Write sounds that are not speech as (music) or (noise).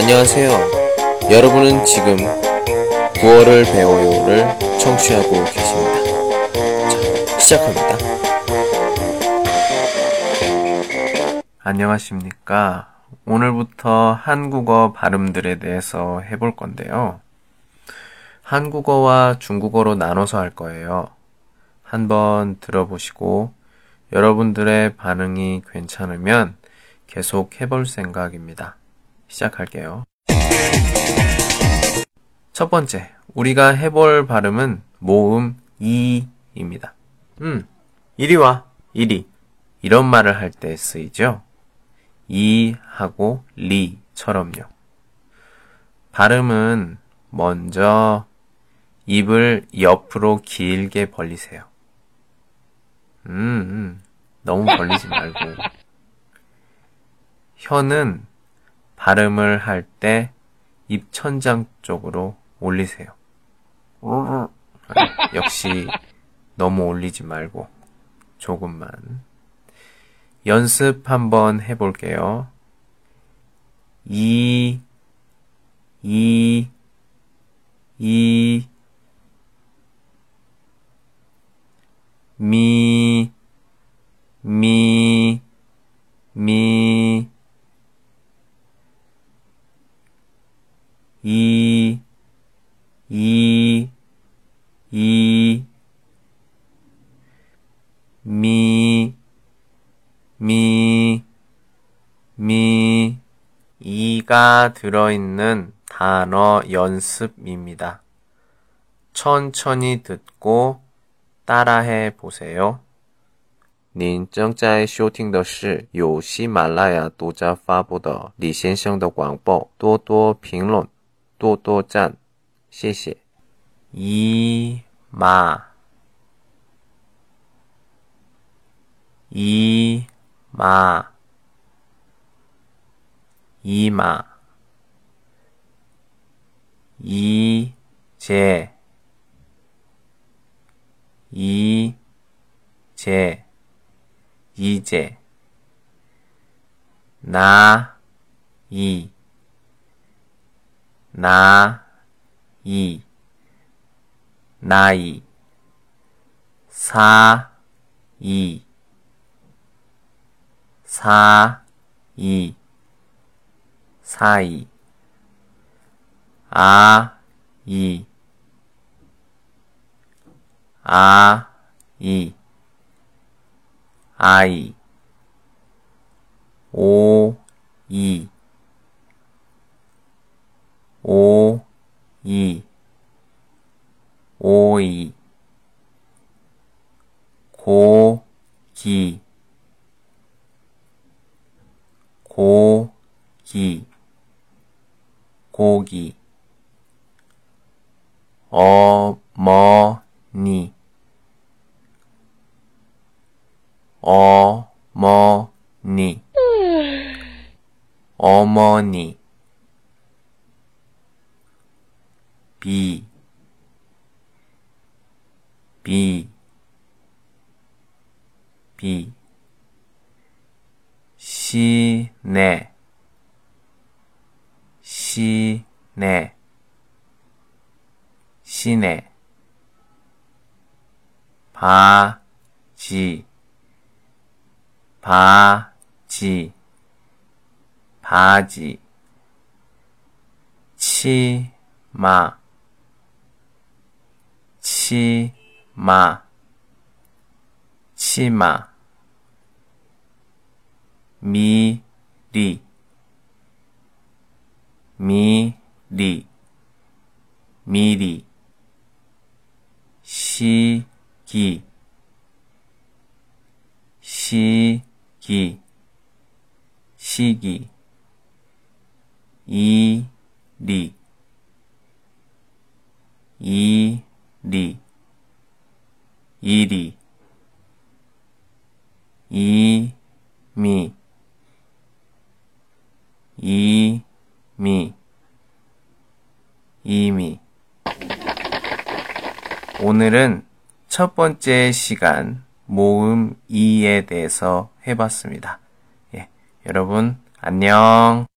안녕하세요. 여러분은 지금 9월을 배워요를 청취하고 계십니다. 자, 시작합니다. 안녕하십니까. 오늘부터 한국어 발음들에 대해서 해볼 건데요. 한국어와 중국어로 나눠서 할 거예요. 한번 들어보시고 여러분들의 반응이 괜찮으면 계속 해볼 생각입니다. 시작할게요. 첫 번째, 우리가 해볼 발음은 모음 이입니다. 음, 이리 와, 이리. 이런 말을 할 때 쓰이죠? 이 하고 리처럼요. 발음은 먼저 입을 옆으로 길게 벌리세요. 음, 음 너무 벌리지 말고. (laughs) 혀는 발음을 할 때 입천장 쪽으로 올리세요. 역시 너무 올리지 말고 조금만. 연습 한번 해볼게요. 이, 이, 이, 미, 미, 미, 이, 이, 이, 미, 미, 미, 이가 들어있는 단어 연습입니다. 천천히 듣고 따라해 보세요. 您正在收听的是由喜马拉雅独家发布的李先生的广播，多多评论。 多多赞,谢谢. 이마. 이마. 이마. 이제. 이제. 이제, 나, 이. 나이, 사이, 사이, 사이, 아이, 아이, 아이, 오이, 오이 오이 고기. 고기. 고기. 어머니. 어머니. 어머니. 비, 비, 비, 시내, 시내, 시내, 바지, 바지, 바지, 치마, 치마 치마 미리. 미리. 미리. 시기. 시기. 시기. 이리. 이 리, 이리, 이, 미, 이, 미, 이미. 오늘은 첫 번째 시간 모음 이에 대해서 해봤습니다. 예, 여러분 안녕.